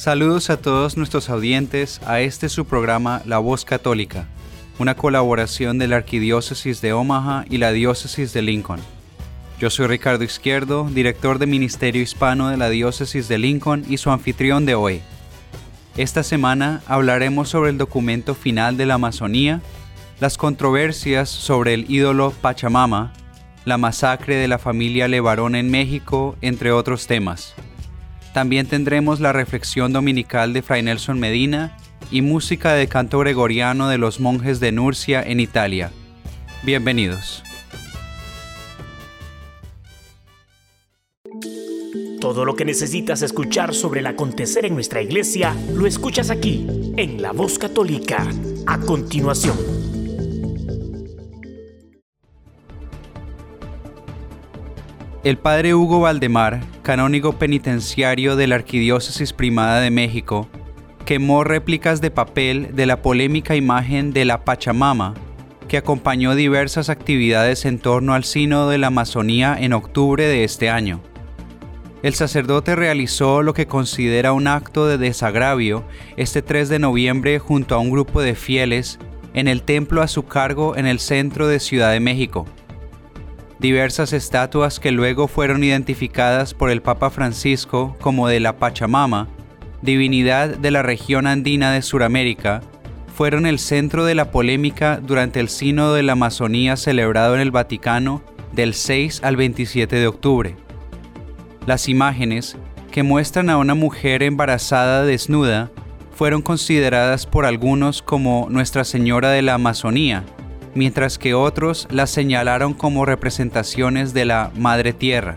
Saludos a todos nuestros audientes a este su programa La Voz Católica, una colaboración de la Arquidiócesis de Omaha y la Diócesis de Lincoln. Yo soy Ricardo Izquierdo, director de Ministerio Hispano de la Diócesis de Lincoln y su anfitrión de hoy. Esta semana hablaremos sobre el documento final de la Amazonía, las controversias sobre el ídolo Pachamama, la masacre de la familia Levarón en México, entre otros temas. También tendremos la reflexión dominical de Fray Nelson Medina y música de canto gregoriano de los monjes de Nurcia en Italia. Bienvenidos. Todo lo que necesitas escuchar sobre el acontecer en nuestra iglesia lo escuchas aquí, en La Voz Católica, a continuación. El padre Hugo Valdemar, canónigo penitenciario de la Arquidiócesis Primada de México, quemó réplicas de papel de la polémica imagen de la Pachamama, que acompañó diversas actividades en torno al Sínodo de la Amazonía en octubre de este año. El sacerdote realizó lo que considera un acto de desagravio este 3 de noviembre junto a un grupo de fieles en el templo a su cargo en el centro de Ciudad de México diversas estatuas que luego fueron identificadas por el Papa Francisco como de la Pachamama, divinidad de la región andina de Sudamérica, fueron el centro de la polémica durante el Sínodo de la Amazonía celebrado en el Vaticano del 6 al 27 de octubre. Las imágenes, que muestran a una mujer embarazada desnuda, fueron consideradas por algunos como Nuestra Señora de la Amazonía, mientras que otros las señalaron como representaciones de la Madre Tierra.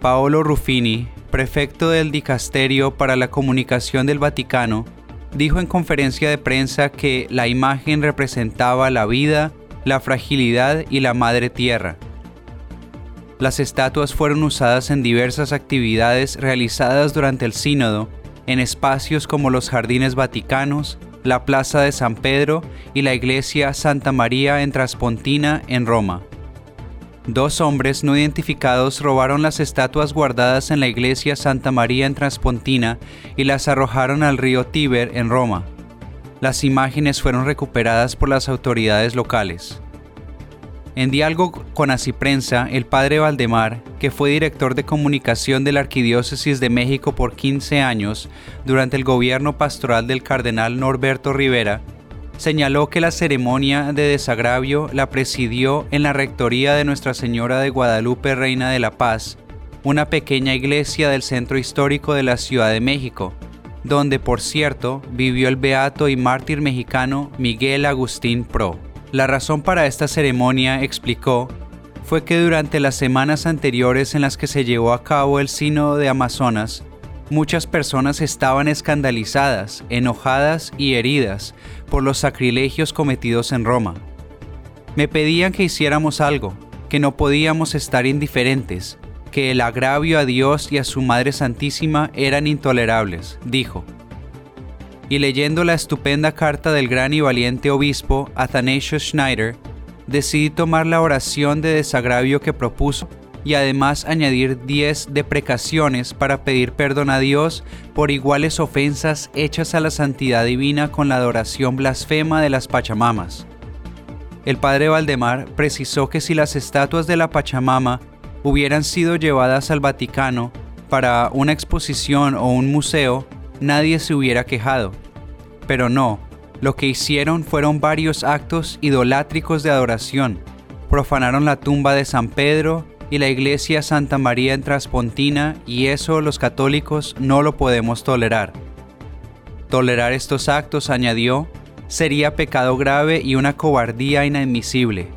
Paolo Ruffini, prefecto del Dicasterio para la Comunicación del Vaticano, dijo en conferencia de prensa que la imagen representaba la vida, la fragilidad y la Madre Tierra. Las estatuas fueron usadas en diversas actividades realizadas durante el sínodo, en espacios como los jardines vaticanos, la Plaza de San Pedro y la Iglesia Santa María en Traspontina, en Roma. Dos hombres no identificados robaron las estatuas guardadas en la Iglesia Santa María en Traspontina y las arrojaron al río Tíber, en Roma. Las imágenes fueron recuperadas por las autoridades locales. En diálogo con Prensa, el padre Valdemar, que fue director de comunicación de la Arquidiócesis de México por 15 años durante el gobierno pastoral del cardenal Norberto Rivera, señaló que la ceremonia de desagravio la presidió en la rectoría de Nuestra Señora de Guadalupe Reina de la Paz, una pequeña iglesia del centro histórico de la Ciudad de México, donde por cierto vivió el beato y mártir mexicano Miguel Agustín Pro. La razón para esta ceremonia, explicó, fue que durante las semanas anteriores en las que se llevó a cabo el Sínodo de Amazonas, muchas personas estaban escandalizadas, enojadas y heridas por los sacrilegios cometidos en Roma. Me pedían que hiciéramos algo, que no podíamos estar indiferentes, que el agravio a Dios y a su Madre Santísima eran intolerables, dijo y leyendo la estupenda carta del gran y valiente obispo Athanasius Schneider, decidí tomar la oración de desagravio que propuso y además añadir 10 deprecaciones para pedir perdón a Dios por iguales ofensas hechas a la santidad divina con la adoración blasfema de las Pachamamas. El padre Valdemar precisó que si las estatuas de la Pachamama hubieran sido llevadas al Vaticano para una exposición o un museo, nadie se hubiera quejado. Pero no, lo que hicieron fueron varios actos idolátricos de adoración. Profanaron la tumba de San Pedro y la iglesia Santa María en Traspontina y eso los católicos no lo podemos tolerar. Tolerar estos actos, añadió, sería pecado grave y una cobardía inadmisible.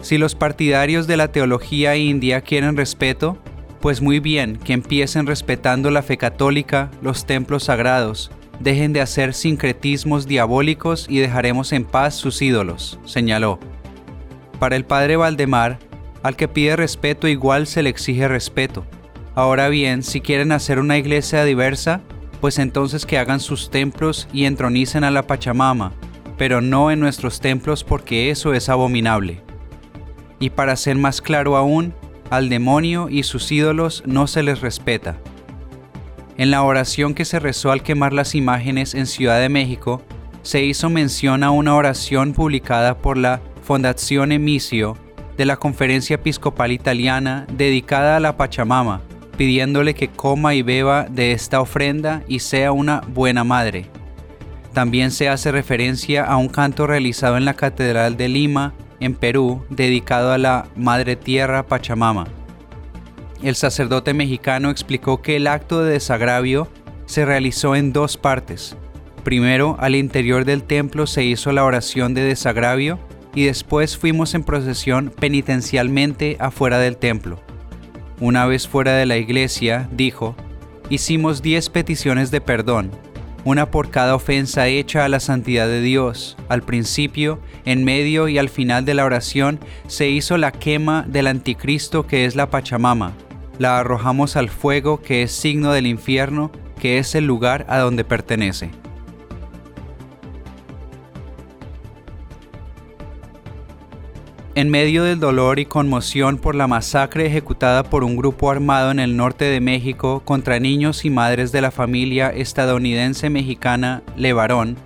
Si los partidarios de la teología india quieren respeto, pues muy bien que empiecen respetando la fe católica, los templos sagrados, dejen de hacer sincretismos diabólicos y dejaremos en paz sus ídolos, señaló. Para el padre Valdemar, al que pide respeto igual se le exige respeto. Ahora bien, si quieren hacer una iglesia diversa, pues entonces que hagan sus templos y entronicen a la Pachamama, pero no en nuestros templos porque eso es abominable. Y para ser más claro aún, al demonio y sus ídolos no se les respeta. En la oración que se rezó al quemar las imágenes en Ciudad de México, se hizo mención a una oración publicada por la Fondazione Emisio de la Conferencia Episcopal Italiana dedicada a la Pachamama, pidiéndole que coma y beba de esta ofrenda y sea una buena madre. También se hace referencia a un canto realizado en la Catedral de Lima, en Perú, dedicado a la Madre Tierra Pachamama. El sacerdote mexicano explicó que el acto de desagravio se realizó en dos partes. Primero, al interior del templo se hizo la oración de desagravio y después fuimos en procesión penitencialmente afuera del templo. Una vez fuera de la iglesia, dijo, hicimos diez peticiones de perdón, una por cada ofensa hecha a la santidad de Dios. Al principio, en medio y al final de la oración se hizo la quema del anticristo que es la Pachamama. La arrojamos al fuego que es signo del infierno, que es el lugar a donde pertenece. En medio del dolor y conmoción por la masacre ejecutada por un grupo armado en el norte de México contra niños y madres de la familia estadounidense mexicana Levarón,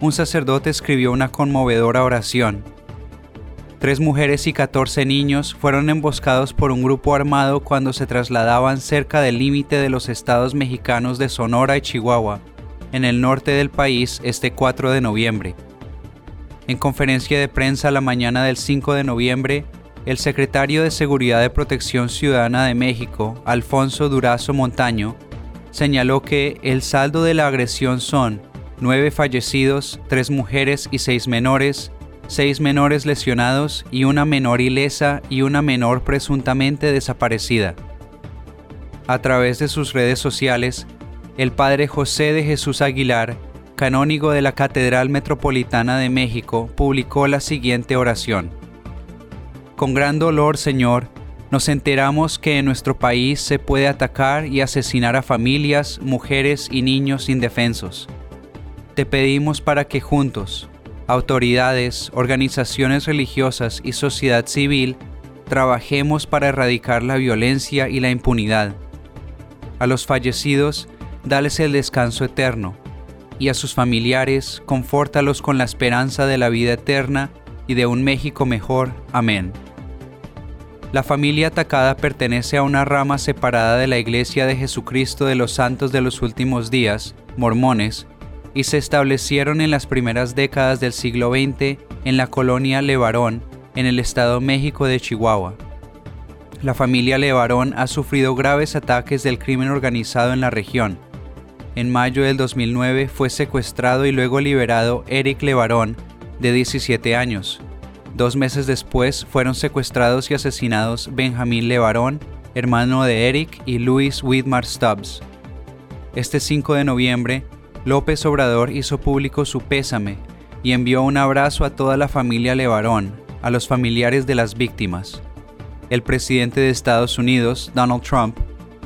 un sacerdote escribió una conmovedora oración. Tres mujeres y 14 niños fueron emboscados por un grupo armado cuando se trasladaban cerca del límite de los estados mexicanos de Sonora y Chihuahua, en el norte del país este 4 de noviembre. En conferencia de prensa la mañana del 5 de noviembre, el secretario de Seguridad de Protección Ciudadana de México, Alfonso Durazo Montaño, señaló que el saldo de la agresión son nueve fallecidos, tres mujeres y seis menores, seis menores lesionados y una menor ilesa y una menor presuntamente desaparecida. A través de sus redes sociales, el padre José de Jesús Aguilar canónigo de la Catedral Metropolitana de México, publicó la siguiente oración. Con gran dolor, Señor, nos enteramos que en nuestro país se puede atacar y asesinar a familias, mujeres y niños indefensos. Te pedimos para que juntos, autoridades, organizaciones religiosas y sociedad civil, trabajemos para erradicar la violencia y la impunidad. A los fallecidos, dales el descanso eterno y a sus familiares, confórtalos con la esperanza de la vida eterna y de un México mejor. Amén. La familia atacada pertenece a una rama separada de la Iglesia de Jesucristo de los Santos de los Últimos Días, mormones, y se establecieron en las primeras décadas del siglo XX en la colonia Levarón, en el estado México de Chihuahua. La familia Levarón ha sufrido graves ataques del crimen organizado en la región, en mayo del 2009 fue secuestrado y luego liberado Eric Levarón, de 17 años. Dos meses después fueron secuestrados y asesinados Benjamín Levarón, hermano de Eric, y Luis Whitmar Stubbs. Este 5 de noviembre, López Obrador hizo público su pésame y envió un abrazo a toda la familia Levarón, a los familiares de las víctimas. El presidente de Estados Unidos, Donald Trump,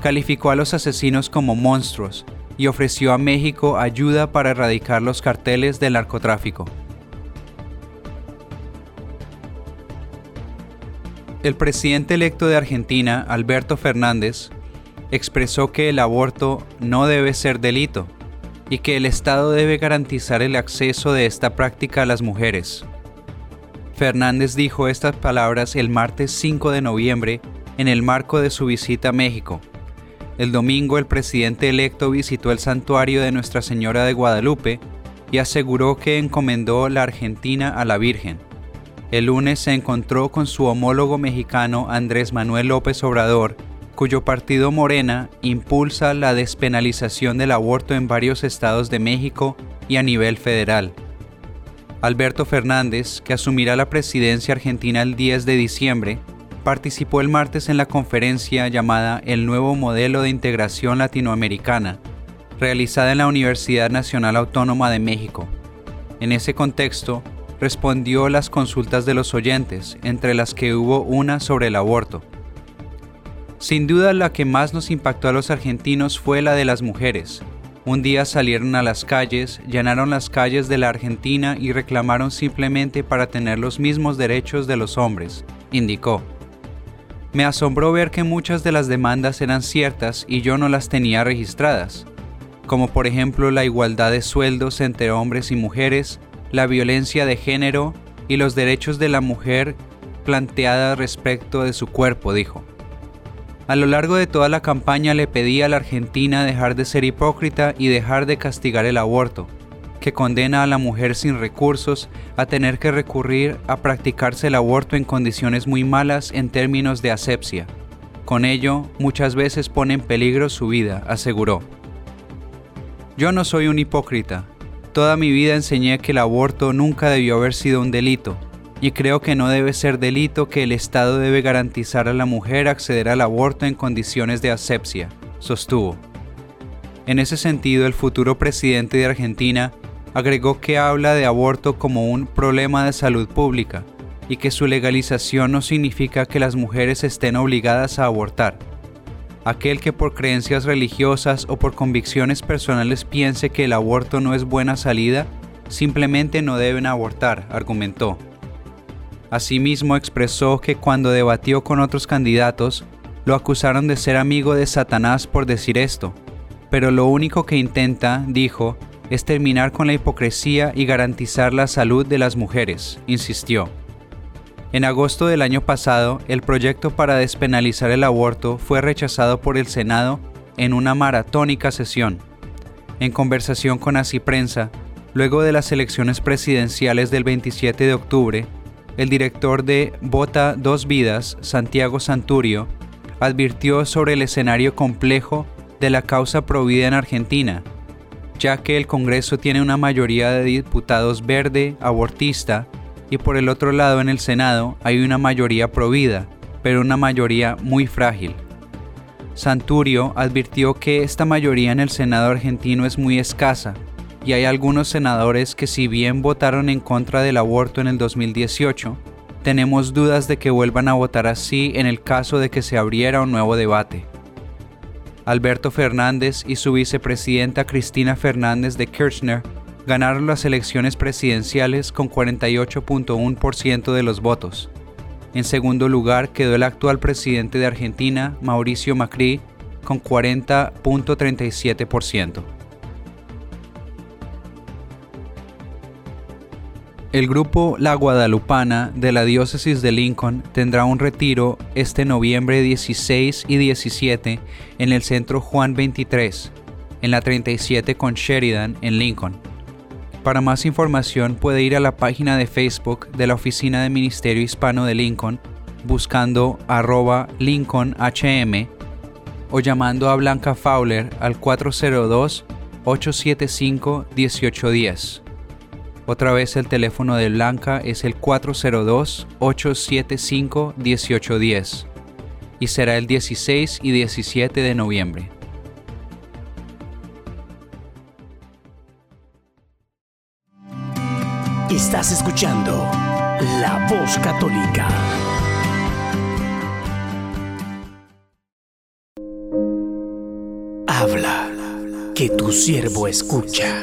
calificó a los asesinos como monstruos y ofreció a México ayuda para erradicar los carteles del narcotráfico. El presidente electo de Argentina, Alberto Fernández, expresó que el aborto no debe ser delito y que el Estado debe garantizar el acceso de esta práctica a las mujeres. Fernández dijo estas palabras el martes 5 de noviembre en el marco de su visita a México el domingo el presidente electo visitó el santuario de Nuestra Señora de Guadalupe y aseguró que encomendó la Argentina a la Virgen. El lunes se encontró con su homólogo mexicano Andrés Manuel López Obrador, cuyo partido Morena impulsa la despenalización del aborto en varios estados de México y a nivel federal. Alberto Fernández, que asumirá la presidencia argentina el 10 de diciembre, participó el martes en la conferencia llamada El nuevo modelo de integración latinoamericana, realizada en la Universidad Nacional Autónoma de México. En ese contexto, respondió las consultas de los oyentes, entre las que hubo una sobre el aborto. Sin duda la que más nos impactó a los argentinos fue la de las mujeres. Un día salieron a las calles, llenaron las calles de la Argentina y reclamaron simplemente para tener los mismos derechos de los hombres, indicó. Me asombró ver que muchas de las demandas eran ciertas y yo no las tenía registradas, como por ejemplo la igualdad de sueldos entre hombres y mujeres, la violencia de género y los derechos de la mujer planteada respecto de su cuerpo, dijo. A lo largo de toda la campaña le pedí a la Argentina dejar de ser hipócrita y dejar de castigar el aborto, que condena a la mujer sin recursos a tener que recurrir a practicarse el aborto en condiciones muy malas en términos de asepsia. Con ello, muchas veces pone en peligro su vida, aseguró. Yo no soy un hipócrita. Toda mi vida enseñé que el aborto nunca debió haber sido un delito, y creo que no debe ser delito que el Estado debe garantizar a la mujer acceder al aborto en condiciones de asepsia, sostuvo. En ese sentido, el futuro presidente de Argentina agregó que habla de aborto como un problema de salud pública y que su legalización no significa que las mujeres estén obligadas a abortar. Aquel que por creencias religiosas o por convicciones personales piense que el aborto no es buena salida, simplemente no deben abortar, argumentó. Asimismo expresó que cuando debatió con otros candidatos, lo acusaron de ser amigo de Satanás por decir esto, pero lo único que intenta, dijo, es terminar con la hipocresía y garantizar la salud de las mujeres, insistió. En agosto del año pasado, el proyecto para despenalizar el aborto fue rechazado por el Senado en una maratónica sesión. En conversación con Así Prensa, luego de las elecciones presidenciales del 27 de octubre, el director de Vota Dos Vidas, Santiago Santurio, advirtió sobre el escenario complejo de la causa provida en Argentina, ya que el Congreso tiene una mayoría de diputados verde, abortista, y por el otro lado en el Senado hay una mayoría provida, pero una mayoría muy frágil. Santurio advirtió que esta mayoría en el Senado argentino es muy escasa y hay algunos senadores que si bien votaron en contra del aborto en el 2018, tenemos dudas de que vuelvan a votar así en el caso de que se abriera un nuevo debate. Alberto Fernández y su vicepresidenta Cristina Fernández de Kirchner ganaron las elecciones presidenciales con 48.1% de los votos. En segundo lugar quedó el actual presidente de Argentina, Mauricio Macri, con 40.37%. El grupo La Guadalupana de la diócesis de Lincoln tendrá un retiro este noviembre 16 y 17 en el centro Juan 23, en la 37 con Sheridan en Lincoln. Para más información puede ir a la página de Facebook de la Oficina de Ministerio Hispano de Lincoln buscando arroba LincolnHM o llamando a Blanca Fowler al 402-875-1810. Otra vez el teléfono de Blanca es el 402-875-1810 y será el 16 y 17 de noviembre. Estás escuchando La Voz Católica. Habla, que tu siervo escucha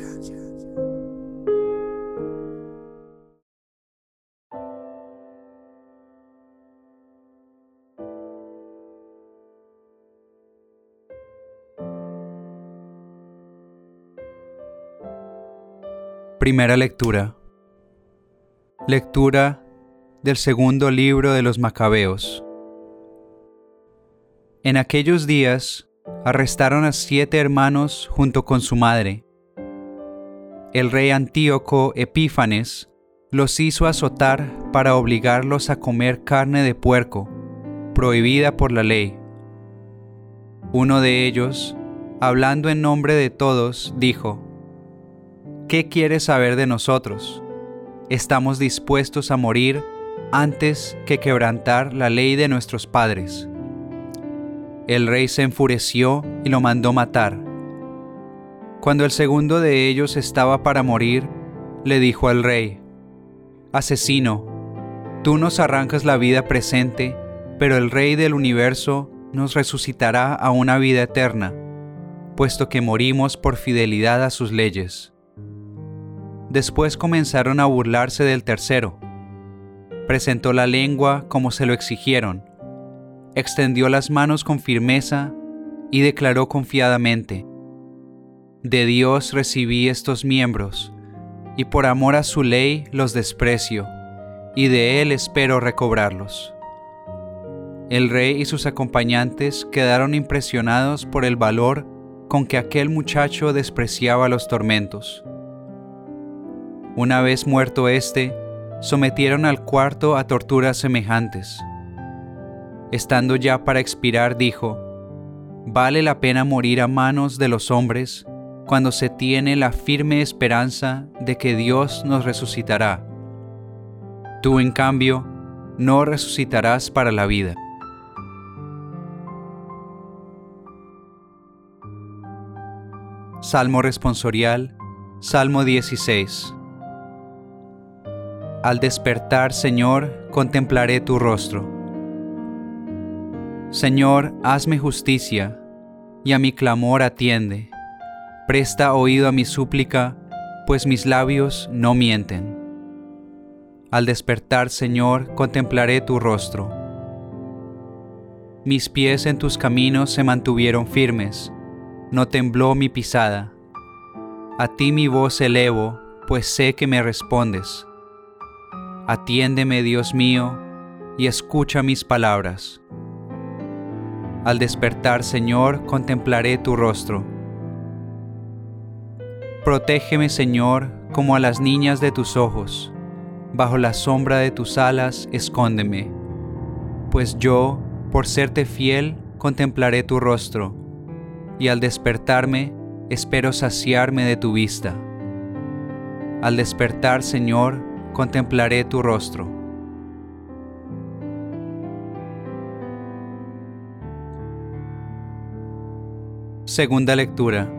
Primera lectura. Lectura del segundo libro de los Macabeos. En aquellos días arrestaron a siete hermanos junto con su madre. El rey Antíoco Epífanes los hizo azotar para obligarlos a comer carne de puerco, prohibida por la ley. Uno de ellos, hablando en nombre de todos, dijo, ¿Qué quieres saber de nosotros? Estamos dispuestos a morir antes que quebrantar la ley de nuestros padres. El rey se enfureció y lo mandó matar. Cuando el segundo de ellos estaba para morir, le dijo al rey, Asesino, tú nos arrancas la vida presente, pero el rey del universo nos resucitará a una vida eterna, puesto que morimos por fidelidad a sus leyes. Después comenzaron a burlarse del tercero. Presentó la lengua como se lo exigieron, extendió las manos con firmeza y declaró confiadamente, De Dios recibí estos miembros, y por amor a su ley los desprecio, y de él espero recobrarlos. El rey y sus acompañantes quedaron impresionados por el valor con que aquel muchacho despreciaba los tormentos. Una vez muerto éste, sometieron al cuarto a torturas semejantes. Estando ya para expirar, dijo, Vale la pena morir a manos de los hombres cuando se tiene la firme esperanza de que Dios nos resucitará. Tú, en cambio, no resucitarás para la vida. Salmo responsorial, Salmo 16. Al despertar, Señor, contemplaré tu rostro. Señor, hazme justicia, y a mi clamor atiende. Presta oído a mi súplica, pues mis labios no mienten. Al despertar, Señor, contemplaré tu rostro. Mis pies en tus caminos se mantuvieron firmes no tembló mi pisada. A ti mi voz elevo, pues sé que me respondes. Atiéndeme, Dios mío, y escucha mis palabras. Al despertar, Señor, contemplaré tu rostro. Protégeme, Señor, como a las niñas de tus ojos. Bajo la sombra de tus alas, escóndeme. Pues yo, por serte fiel, contemplaré tu rostro y al despertarme espero saciarme de tu vista. Al despertar, Señor, contemplaré tu rostro. Segunda lectura.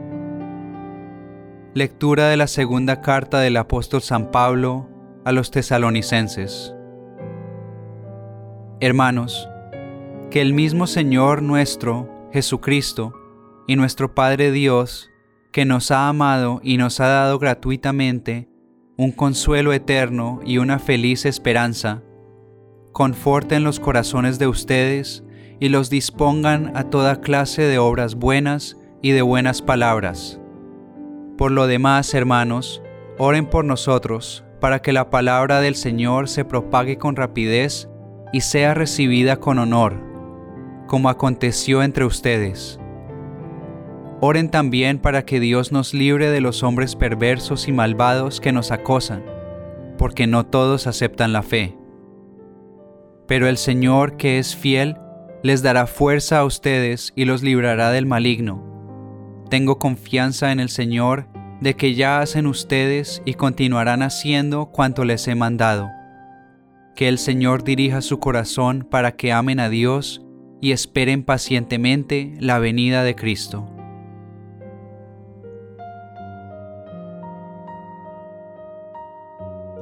Lectura de la segunda carta del apóstol San Pablo a los tesalonicenses. Hermanos, que el mismo Señor nuestro, Jesucristo, y nuestro Padre Dios, que nos ha amado y nos ha dado gratuitamente un consuelo eterno y una feliz esperanza, conforten los corazones de ustedes y los dispongan a toda clase de obras buenas y de buenas palabras. Por lo demás, hermanos, oren por nosotros, para que la palabra del Señor se propague con rapidez y sea recibida con honor, como aconteció entre ustedes Oren también para que Dios nos libre de los hombres perversos y malvados que nos acosan, porque no todos aceptan la fe. Pero el Señor, que es fiel, les dará fuerza a ustedes y los librará del maligno. Tengo confianza en el Señor de que ya hacen ustedes y continuarán haciendo cuanto les he mandado. Que el Señor dirija su corazón para que amen a Dios y esperen pacientemente la venida de Cristo.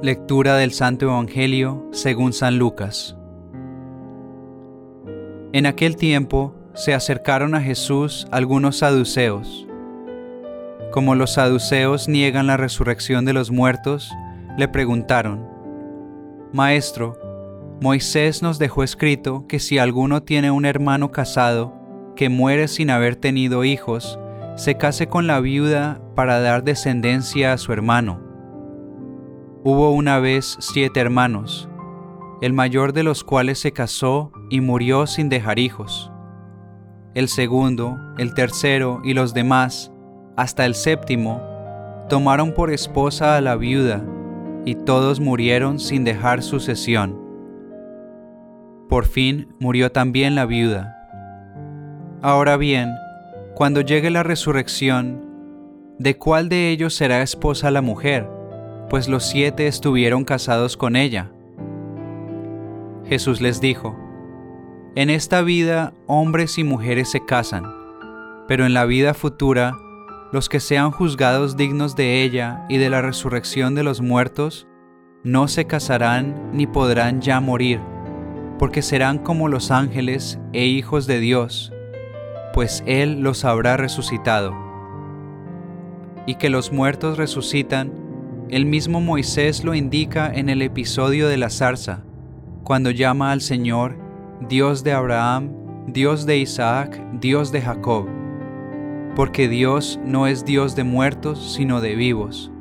Lectura del Santo Evangelio según San Lucas. En aquel tiempo se acercaron a Jesús algunos saduceos. Como los saduceos niegan la resurrección de los muertos, le preguntaron, Maestro, Moisés nos dejó escrito que si alguno tiene un hermano casado que muere sin haber tenido hijos, se case con la viuda para dar descendencia a su hermano. Hubo una vez siete hermanos, el mayor de los cuales se casó y murió sin dejar hijos. El segundo, el tercero y los demás, hasta el séptimo, tomaron por esposa a la viuda, y todos murieron sin dejar sucesión. Por fin murió también la viuda. Ahora bien, Cuando llegue la resurrección, ¿de cuál de ellos será esposa la mujer? Pues los siete estuvieron casados con ella. Jesús les dijo, En esta vida hombres y mujeres se casan, pero en la vida futura, los que sean juzgados dignos de ella y de la resurrección de los muertos, no se casarán ni podrán ya morir, porque serán como los ángeles e hijos de Dios, pues Él los habrá resucitado. Y que los muertos resucitan, el mismo Moisés lo indica en el episodio de la zarza, cuando llama al Señor Dios de Abraham, Dios de Isaac, Dios de Jacob, porque Dios no es Dios de muertos, sino de vivos,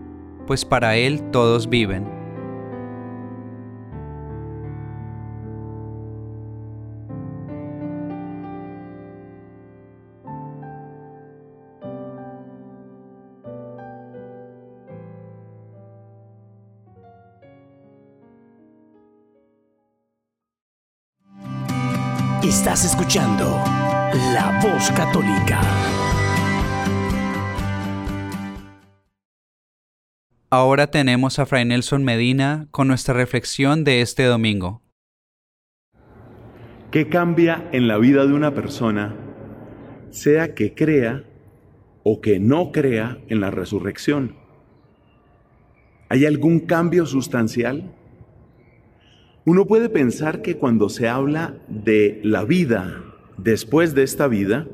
pues para Él todos viven. Estás escuchando La Voz Católica. Ahora tenemos a Fray Nelson Medina con nuestra reflexión de este domingo. ¿Qué cambia en la vida de una persona, sea que crea o que no crea en la resurrección? ¿Hay algún cambio sustancial? Uno puede pensar que cuando se habla de la vida después de esta vida,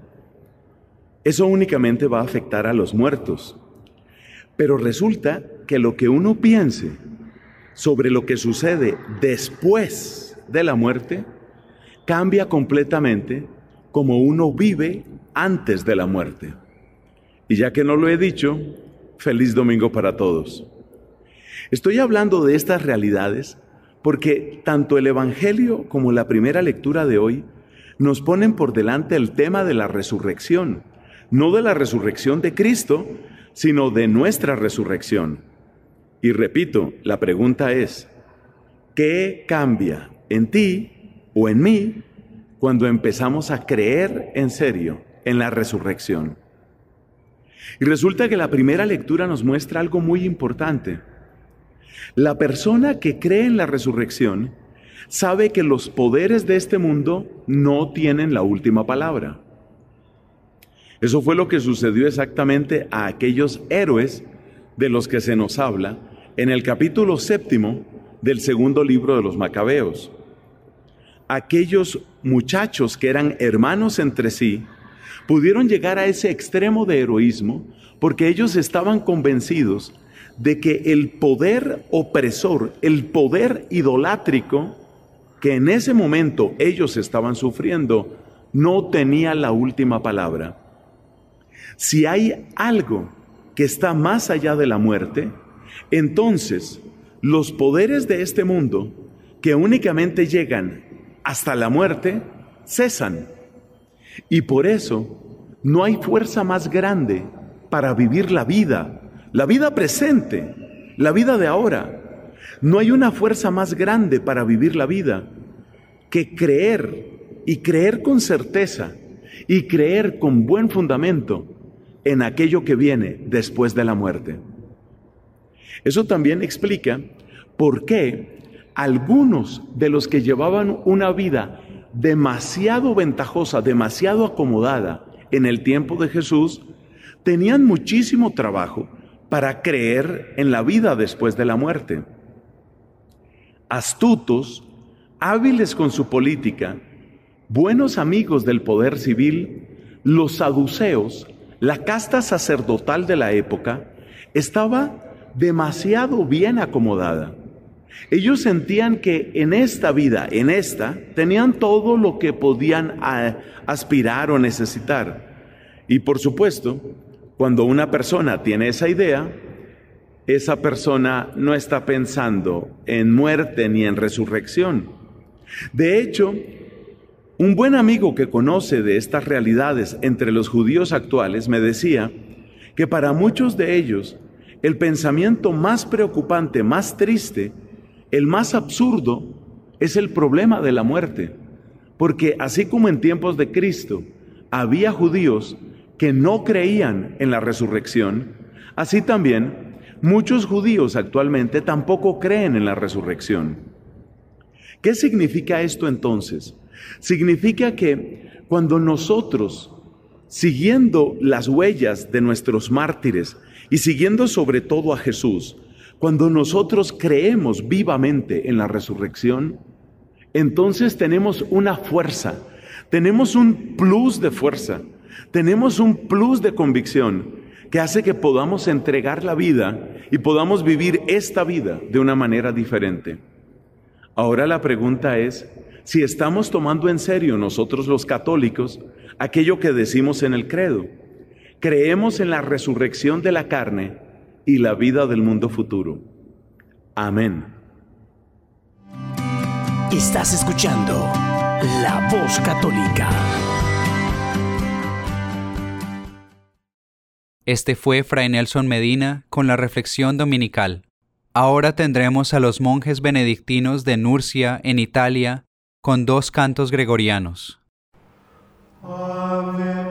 eso únicamente va a afectar a los muertos. Pero resulta que lo que uno piense sobre lo que sucede después de la muerte cambia completamente como uno vive antes de la muerte. Y ya que no lo he dicho, feliz domingo para todos. Estoy hablando de estas realidades porque tanto el Evangelio como la primera lectura de hoy nos ponen por delante el tema de la resurrección, no de la resurrección de Cristo, sino de nuestra resurrección. Y repito, la pregunta es, ¿qué cambia en ti o en mí cuando empezamos a creer en serio en la resurrección? Y resulta que la primera lectura nos muestra algo muy importante. La persona que cree en la resurrección sabe que los poderes de este mundo no tienen la última palabra. Eso fue lo que sucedió exactamente a aquellos héroes de los que se nos habla en el capítulo séptimo del segundo libro de los Macabeos. Aquellos muchachos que eran hermanos entre sí pudieron llegar a ese extremo de heroísmo porque ellos estaban convencidos de que el poder opresor, el poder idolátrico que en ese momento ellos estaban sufriendo, no tenía la última palabra. Si hay algo que está más allá de la muerte, entonces los poderes de este mundo, que únicamente llegan hasta la muerte, cesan. Y por eso no hay fuerza más grande para vivir la vida la vida presente, la vida de ahora. No hay una fuerza más grande para vivir la vida que creer y creer con certeza y creer con buen fundamento en aquello que viene después de la muerte. Eso también explica por qué algunos de los que llevaban una vida demasiado ventajosa, demasiado acomodada en el tiempo de Jesús, tenían muchísimo trabajo para creer en la vida después de la muerte. Astutos, hábiles con su política, buenos amigos del poder civil, los saduceos, la casta sacerdotal de la época, estaba demasiado bien acomodada. Ellos sentían que en esta vida, en esta, tenían todo lo que podían aspirar o necesitar. Y por supuesto, cuando una persona tiene esa idea, esa persona no está pensando en muerte ni en resurrección. De hecho, un buen amigo que conoce de estas realidades entre los judíos actuales me decía que para muchos de ellos el pensamiento más preocupante, más triste, el más absurdo, es el problema de la muerte. Porque así como en tiempos de Cristo había judíos que no creían en la resurrección, así también muchos judíos actualmente tampoco creen en la resurrección. ¿Qué significa esto entonces? Significa que cuando nosotros, siguiendo las huellas de nuestros mártires y siguiendo sobre todo a Jesús, cuando nosotros creemos vivamente en la resurrección, entonces tenemos una fuerza, tenemos un plus de fuerza, tenemos un plus de convicción que hace que podamos entregar la vida y podamos vivir esta vida de una manera diferente. Ahora la pregunta es si estamos tomando en serio nosotros los católicos aquello que decimos en el credo. Creemos en la resurrección de la carne y la vida del mundo futuro. Amén. Estás escuchando La Voz Católica. Este fue Fray Nelson Medina con la reflexión dominical. Ahora tendremos a los monjes benedictinos de Nurcia, en Italia, con dos cantos gregorianos. Ave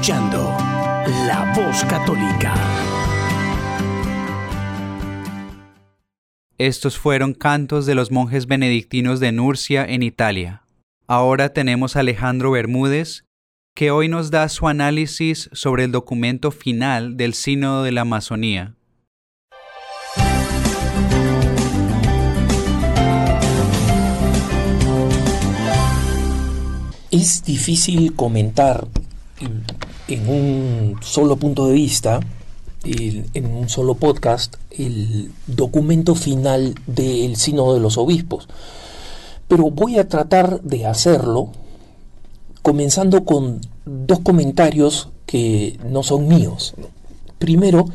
escuchando La Voz Católica. Estos fueron cantos de los monjes benedictinos de Nurcia en Italia. Ahora tenemos a Alejandro Bermúdez, que hoy nos da su análisis sobre el documento final del Sínodo de la Amazonía. Es difícil comentar en un solo punto de vista, en un solo podcast, el documento final del Sínodo de los Obispos. Pero voy a tratar de hacerlo comenzando con dos comentarios que no son míos. Primero,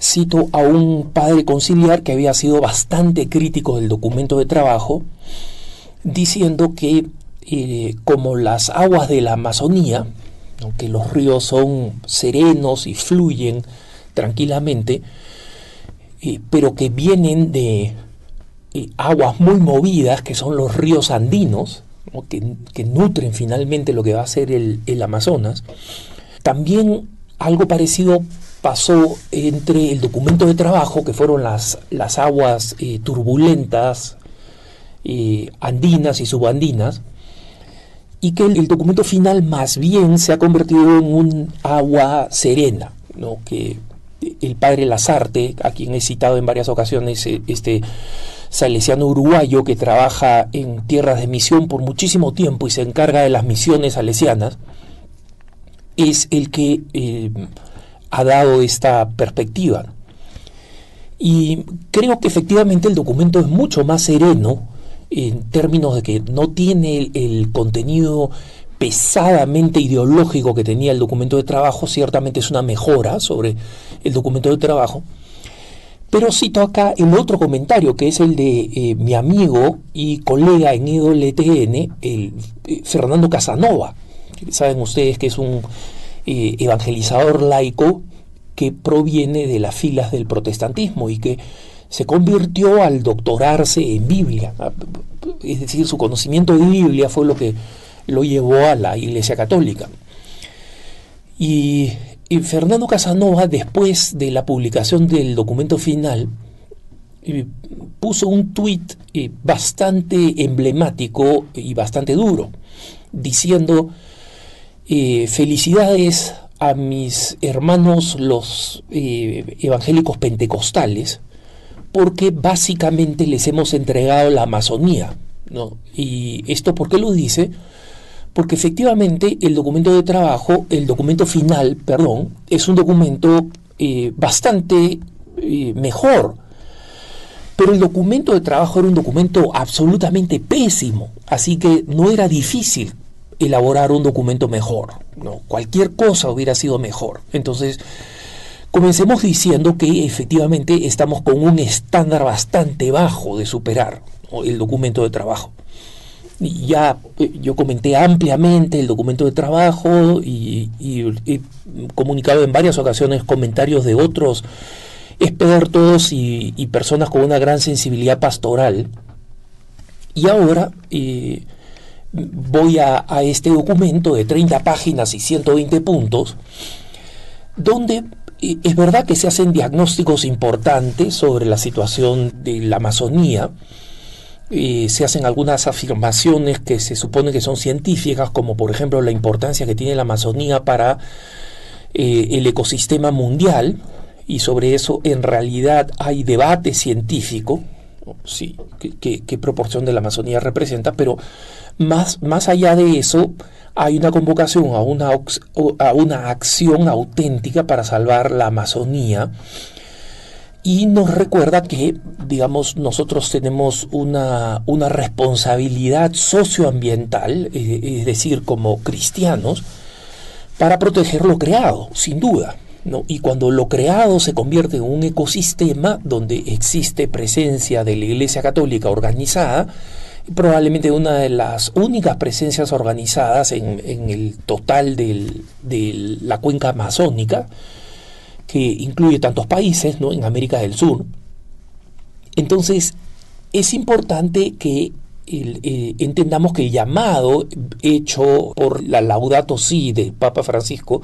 cito a un padre conciliar que había sido bastante crítico del documento de trabajo, diciendo que eh, como las aguas de la Amazonía, que los ríos son serenos y fluyen tranquilamente, eh, pero que vienen de eh, aguas muy movidas, que son los ríos andinos, que, nutren finalmente lo que va a ser el, Amazonas, También algo parecido pasó entre el documento de trabajo, que fueron las, las aguas eh, turbulentas, andinas y subandinas, y que el, documento final más bien se ha convertido en un agua serena, ¿no? que el padre Lazarte, a quien he citado en varias ocasiones, eh, este salesiano uruguayo que trabaja en tierras de misión por muchísimo tiempo y se encarga de las misiones salesianas, es el que eh, ha dado esta perspectiva. Y creo que efectivamente el documento es mucho más sereno en términos de que no tiene el, contenido pesadamente ideológico que tenía el documento de trabajo, ciertamente es una mejora sobre el documento de trabajo. Pero cito acá el otro comentario, que es el de eh, mi amigo y colega en EWTN, el, eh, Fernando Casanova. Saben ustedes que es un eh, evangelizador laico que proviene de las filas del protestantismo y que se convirtió al doctorarse en Biblia. Es decir, su conocimiento de Biblia fue lo que lo llevó a la Iglesia Católica. Y, Fernando Casanova, después de la publicación del documento final, eh, puso un tuit eh, bastante emblemático y bastante duro, diciendo, eh, felicidades a mis hermanos los evangélicos pentecostales, porque básicamente les hemos entregado la Amazonía. ¿no? ¿Y esto por qué lo dice? Porque efectivamente el documento de trabajo, el documento final, perdón, es un documento eh, bastante eh, mejor. Pero el documento de trabajo era un documento absolutamente pésimo, así que no era difícil elaborar un documento mejor. ¿no? Cualquier cosa hubiera sido mejor. Entonces, Comencemos diciendo que efectivamente estamos con un estándar bastante bajo de superar el documento de trabajo. Ya eh, yo comenté ampliamente el documento de trabajo y, he comunicado en varias ocasiones comentarios de otros expertos y, personas con una gran sensibilidad pastoral. Y ahora eh, voy a, a, este documento de 30 páginas y 120 puntos, donde es verdad que se hacen diagnósticos importantes sobre la situación de la Amazonía, eh, se hacen algunas afirmaciones que se supone que son científicas, como por ejemplo la importancia que tiene la Amazonía para eh, el ecosistema mundial, y sobre eso en realidad hay debate científico, sí, qué, proporción de la Amazonía representa, pero más, más allá de eso, hay una convocación a una, a una acción auténtica para salvar la Amazonía y nos recuerda que, digamos, nosotros tenemos una, una responsabilidad socioambiental, eh, es decir, como cristianos, para proteger lo creado, sin duda. ¿no? Y cuando lo creado se convierte en un ecosistema donde existe presencia de la Iglesia Católica organizada, probablemente una de las únicas presencias organizadas en, el total de la cuenca amazónica, que incluye tantos países ¿no? en América del Sur. Entonces, es importante que eh, entendamos que el llamado hecho por la Laudato Si de Papa Francisco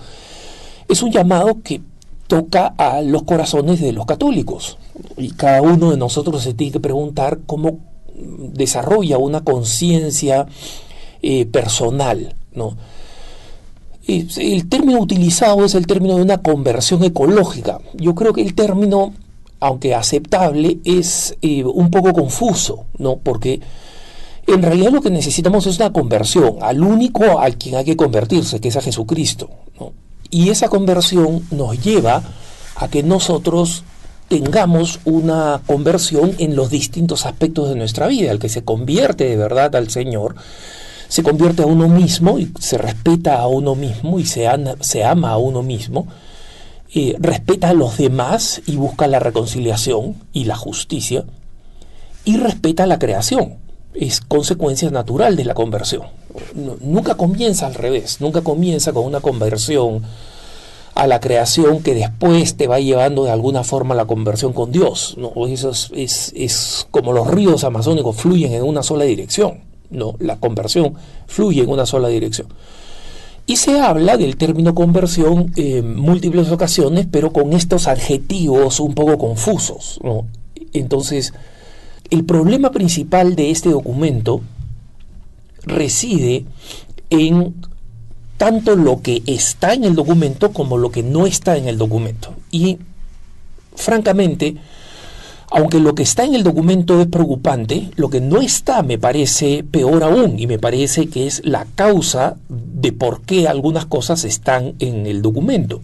es un llamado que toca a los corazones de los católicos. Y cada uno de nosotros se tiene que preguntar cómo desarrolla una conciencia eh, personal, ¿no? el término utilizado es el término de una conversión ecológica. Yo creo que el término, aunque aceptable, es eh, un poco confuso, ¿no? Porque en realidad lo que necesitamos es una conversión al único al quien hay que convertirse, que es a Jesucristo. Y esa conversión nos lleva a que nosotros tengamos una conversión en los distintos aspectos de nuestra vida. El que se convierte de verdad al Señor, se convierte a uno mismo y se respeta a uno mismo y se, ama a uno mismo, eh, respeta a los demás y busca la reconciliación y la justicia, y respeta la creación. Es consecuencia natural de la conversión. nunca comienza al revés, nunca comienza con una conversión a la creación que después te va llevando de alguna forma a la conversión con Dios. ¿no? Eso es, es, como los ríos amazónicos fluyen en una sola dirección. ¿no? La conversión fluye en una sola dirección. Y se habla del término conversión en múltiples ocasiones, pero con estos adjetivos un poco confusos. Entonces, el problema principal de este documento reside en tanto lo que está en el documento como lo que no está en el documento. Y francamente, aunque lo que está en el documento es preocupante, lo que no está me parece peor aún y me parece que es la causa de por qué algunas cosas están en el documento.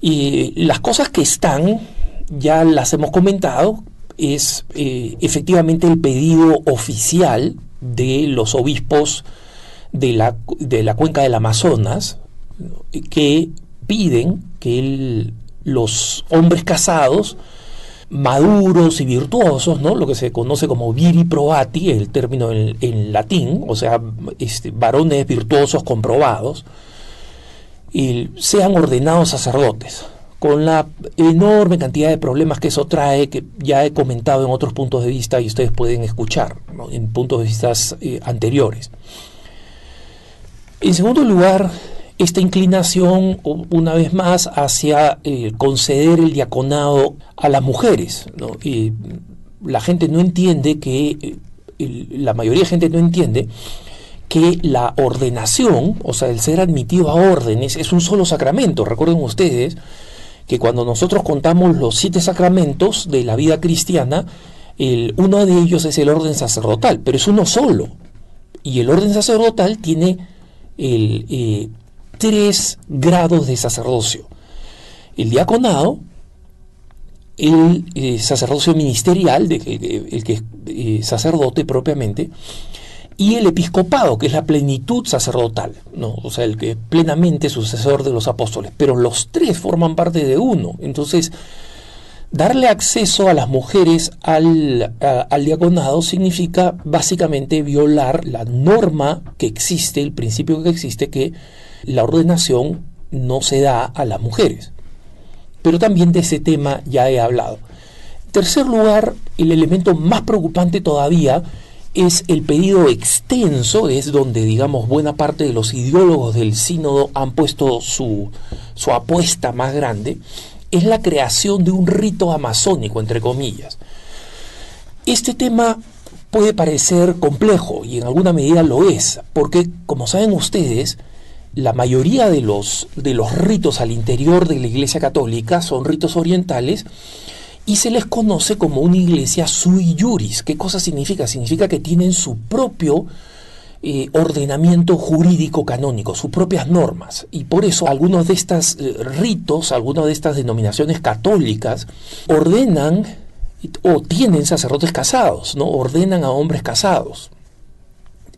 Y las cosas que están, ya las hemos comentado, es eh, efectivamente el pedido oficial de los obispos de la, de la cuenca del Amazonas que piden que los hombres casados maduros y virtuosos, ¿no? lo que se conoce como viri probati, el término en, latín, o sea, este, varones virtuosos comprobados, y sean ordenados sacerdotes, con la enorme cantidad de problemas que eso trae, que ya he comentado en otros puntos de vista y ustedes pueden escuchar en puntos de vista eh, anteriores. En segundo lugar, esta inclinación, una vez más, hacia eh, conceder el diaconado a las mujeres. La gente no entiende que, eh, la mayoría de gente no entiende que la ordenación, o sea, el ser admitido a órdenes, es un solo sacramento. Recuerden ustedes que cuando nosotros contamos los siete sacramentos de la vida cristiana, el, uno de ellos es el orden sacerdotal, pero es uno solo. Y el orden sacerdotal tiene el, eh, tres grados de sacerdocio. El diaconado, el eh, sacerdocio ministerial, de, el que es eh, sacerdote propiamente, y el episcopado, que es la plenitud sacerdotal, ¿no? o sea, el que es plenamente sucesor de los apóstoles, pero los tres forman parte de uno. Entonces, darle acceso a las mujeres al, al diaconado significa básicamente violar la norma que existe, el principio que existe, que la ordenación no se da a las mujeres. Pero también de ese tema ya he hablado. En tercer lugar, el elemento más preocupante todavía es el pedido extenso, es donde, digamos, buena parte de los ideólogos del sínodo han puesto su, su apuesta más grande, es la creación de un rito amazónico, entre comillas. Este tema puede parecer complejo y en alguna medida lo es, porque, como saben ustedes, la mayoría de los, de los ritos al interior de la Iglesia Católica son ritos orientales y se les conoce como una iglesia sui juris. ¿Qué cosa significa? Significa que tienen su propio eh, ordenamiento jurídico canónico, sus propias normas. Y por eso algunos de estos eh, ritos, algunas de estas denominaciones católicas, ordenan o tienen sacerdotes casados, ¿no? Ordenan a hombres casados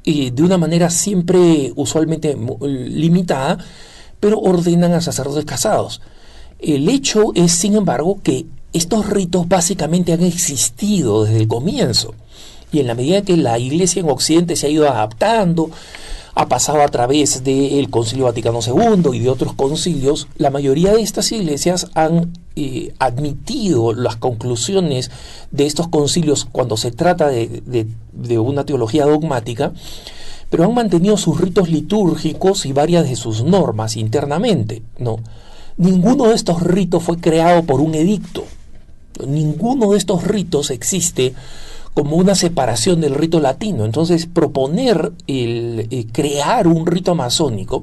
de una manera siempre usualmente limitada, pero ordenan a sacerdotes casados. El hecho es, sin embargo, que estos ritos básicamente han existido desde el comienzo. Y en la medida que la Iglesia en Occidente se ha ido adaptando, ha pasado a través del Concilio Vaticano II y de otros concilios, la mayoría de estas iglesias han eh, admitido las conclusiones de estos concilios cuando se trata de, una teología dogmática, pero han mantenido sus ritos litúrgicos y varias de sus normas internamente. ¿no? Ninguno de estos ritos fue creado por un edicto. Ninguno de estos ritos existe como una separación del rito latino. Entonces, proponer el, eh, crear un rito amazónico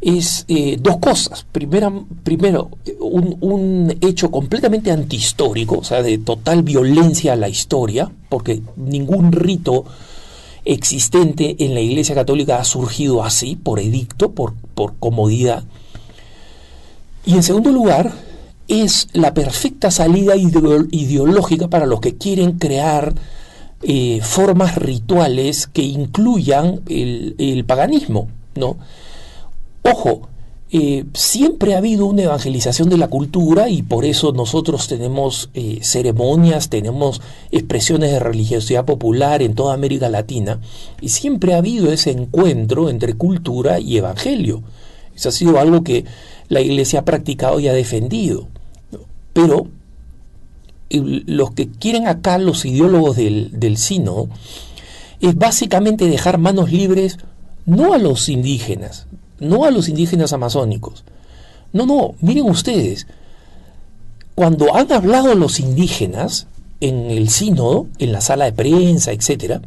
es eh, dos cosas. primero, un, un, hecho completamente antihistórico, o sea, de total violencia a la historia, porque ningún rito existente en la Iglesia Católica ha surgido así, por edicto, por, por comodidad. Y en segundo lugar, es la perfecta salida ideológica para los que quieren crear eh, formas rituales que incluyan el, paganismo, ¿no? Ojo, eh, siempre ha habido una evangelización de la cultura y por eso nosotros tenemos eh, ceremonias, tenemos expresiones de religiosidad popular en toda América Latina y siempre ha habido ese encuentro entre cultura y evangelio. Eso ha sido algo que la Iglesia ha practicado y ha defendido. Pero los que quieren acá, los ideólogos del, del es básicamente dejar manos libres no a los indígenas, no a los indígenas amazónicos. No, no, miren ustedes, cuando han hablado los indígenas en el sínodo, en la sala de prensa, etc.,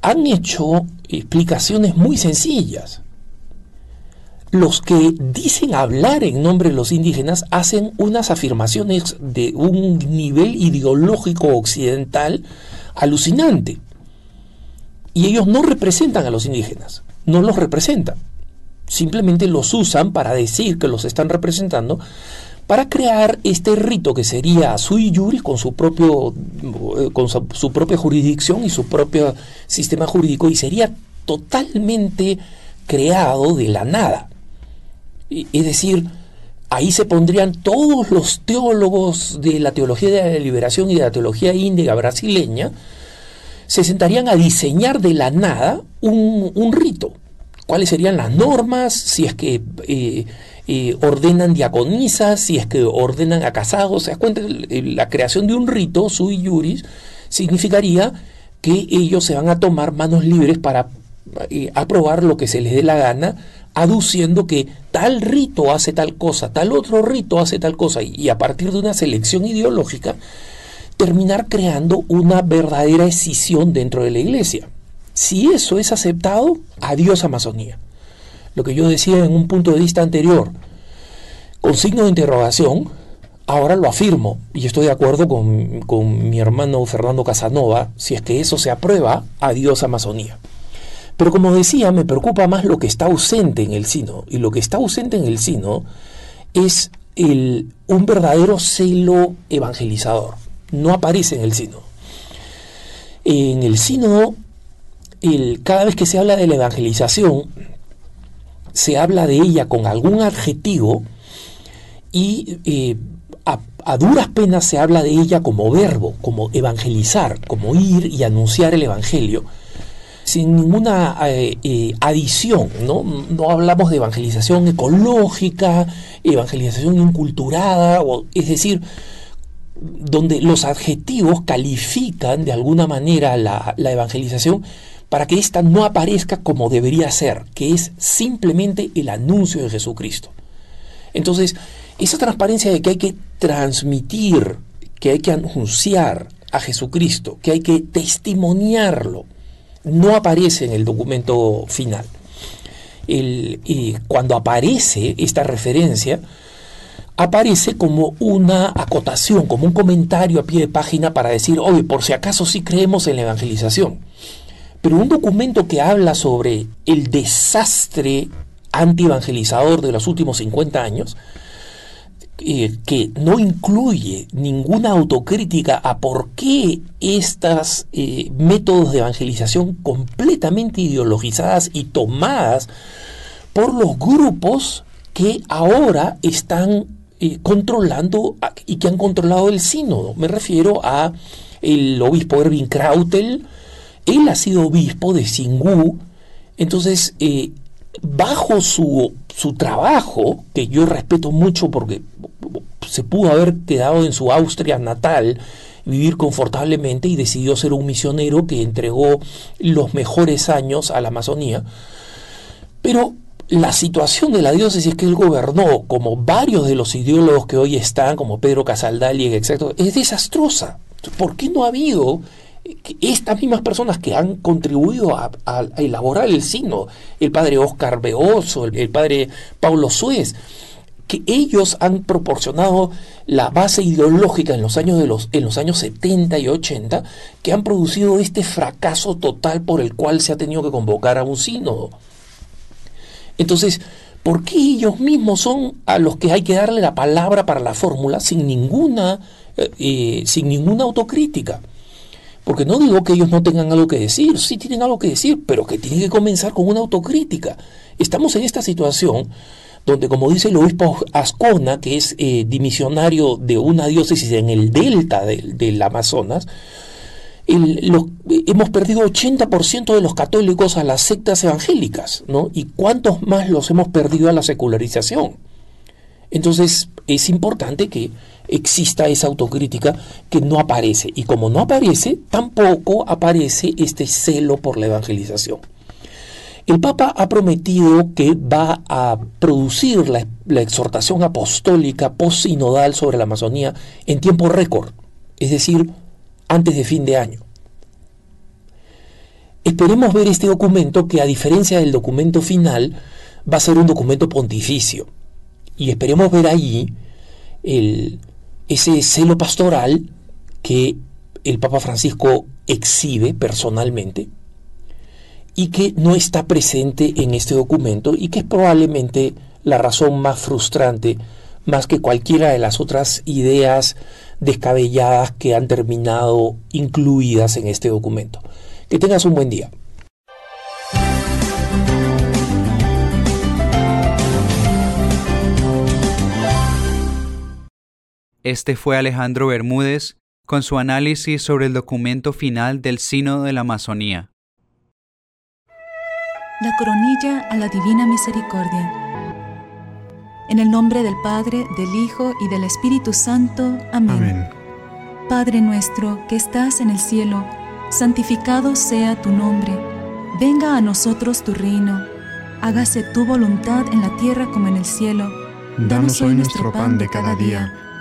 han hecho explicaciones muy sencillas. Los que dicen hablar en nombre de los indígenas hacen unas afirmaciones de un nivel ideológico occidental alucinante. Y ellos no representan a los indígenas, no los representan. Simplemente los usan para decir que los están representando, para crear este rito que sería sui juris con su propio eh, con su, propia jurisdicción y su propio sistema jurídico y sería totalmente creado de la nada. Es decir, ahí se pondrían todos los teólogos de la teología de la liberación y de la teología índiga brasileña, se sentarían a diseñar de la nada un, rito. ¿Cuáles serían las normas? Si es que eh, eh, ordenan diaconisas, si es que ordenan a casados. ¿Se cuenta? La creación de un rito, sui juris, significaría que ellos se van a tomar manos libres para eh, aprobar lo que se les dé la gana, aduciendo que tal rito hace tal cosa, tal otro rito hace tal cosa, y, a partir de una selección ideológica, terminar creando una verdadera escisión dentro de la iglesia. Si eso es aceptado, adiós Amazonía lo que yo decía en un punto de vista anterior, con signo de interrogación, ahora lo afirmo y estoy de acuerdo con, mi hermano Fernando Casanova, si es que eso se aprueba, adiós Amazonía. Pero como decía, me preocupa más lo que está ausente en el sino, y lo que está ausente en el sino es el, un verdadero celo evangelizador. No aparece en el sino. En el sino, el, cada vez que se habla de la evangelización, se habla de ella con algún adjetivo y eh, a, duras penas se habla de ella como verbo, como evangelizar, como ir y anunciar el Evangelio, sin ninguna eh, eh, adición, ¿no? No hablamos de evangelización ecológica, evangelización inculturada, o, es decir, donde los adjetivos califican de alguna manera la, la evangelización para que ésta no aparezca como debería ser, que es simplemente el anuncio de Jesucristo. Entonces, esa transparencia de que hay que transmitir, que hay que anunciar a Jesucristo, que hay que testimoniarlo, no aparece en el documento final. cuando aparece esta referencia, aparece como una acotación, como un comentario a pie de página para decir, oye, por si acaso sí creemos en la evangelización. Pero un documento que habla sobre el desastre anti-evangelizador de los últimos 50 años, que no incluye ninguna autocrítica a por qué estos eh, métodos de evangelización completamente ideologizadas y tomadas por los grupos que ahora están eh, controlando y que han controlado el sínodo. Me refiero a el obispo Erwin Krautel, él ha sido obispo de Singú, entonces eh, bajo su, su trabajo, que yo respeto mucho porque se pudo haber quedado en su Austria natal, vivir confortablemente y decidió ser un misionero que entregó los mejores años a la Amazonía. Pero la situación de la diócesis que él gobernó, como varios de los ideólogos que hoy están, como Pedro Casaldali, etc., es desastrosa. ¿Por qué no ha habido estas mismas personas que han contribuido a, elaborar el signo, el padre Oscar Beoso, el, padre Paulo Suez, que ellos han proporcionado la base ideológica en los años de los en los años 70 y 80 que han producido este fracaso total por el cual se ha tenido que convocar a un sínodo. Entonces, ¿por qué ellos mismos son a los que hay que darle la palabra para la fórmula sin ninguna eh, eh, sin ninguna autocrítica? Porque no digo que ellos no tengan algo que decir, sí tienen algo que decir, pero que tienen que comenzar con una autocrítica. Estamos en esta situación donde, como dice el obispo Ascona, que es eh, dimisionario de una diócesis en el delta del, Amazonas, hemos perdido 80% de los católicos a las sectas evangélicas, ¿no? ¿Y cuántos más los hemos perdido a la secularización? Entonces, es importante que exista esa autocrítica que no aparece. Y como no aparece, tampoco aparece este celo por la evangelización. El Papa ha prometido que va a producir la, exhortación apostólica post-sinodal sobre la Amazonía en tiempo récord, es decir, antes de fin de año. Esperemos ver este documento que a diferencia del documento final va a ser un documento pontificio. Y esperemos ver ahí el, ese celo pastoral que el Papa Francisco exhibe personalmente y que no está presente en este documento y que es probablemente la razón más frustrante más que cualquiera de las otras ideas descabelladas que han terminado incluidas en este documento. Que tengas un buen día. Este fue Alejandro Bermúdez con su análisis sobre el documento final del Sínodo de la Amazonía. La coronilla a la Divina Misericordia. En el nombre del Padre, del Hijo y del Espíritu Santo. Amén. Amén. Padre nuestro que estás en el cielo, santificado sea tu nombre. Venga a nosotros tu reino. Hágase tu voluntad en la tierra como en el cielo. Danos hoy nuestro pan de cada día.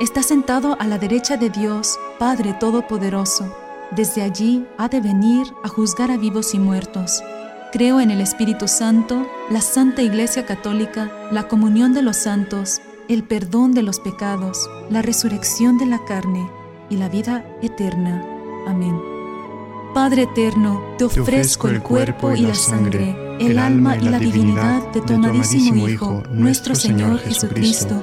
está sentado a la derecha de Dios, Padre Todopoderoso. Desde allí ha de venir a juzgar a vivos y muertos. Creo en el Espíritu Santo, la Santa Iglesia Católica, la comunión de los santos, el perdón de los pecados, la resurrección de la carne y la vida eterna. Amén. Padre eterno, te ofrezco el cuerpo y la sangre, el alma y la divinidad de tu amadísimo Hijo, nuestro Señor Jesucristo,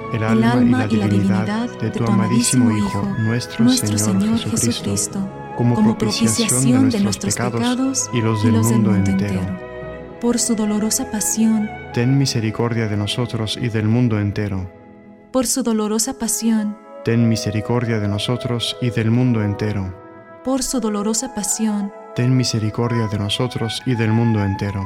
el alma y la divinidad de tu amadísimo Hijo, nuestro Señor Jesucristo, como propiciación de nuestros pecados y los del mundo entero. Por su dolorosa pasión, Ten misericordia de nosotros y del mundo entero. por su dolorosa pasión, Ten misericordia de nosotros y del mundo entero. por su dolorosa pasión, Ten misericordia de nosotros y del mundo entero.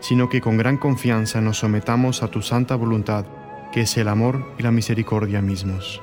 sino que con gran confianza nos sometamos a tu santa voluntad, que es el amor y la misericordia mismos.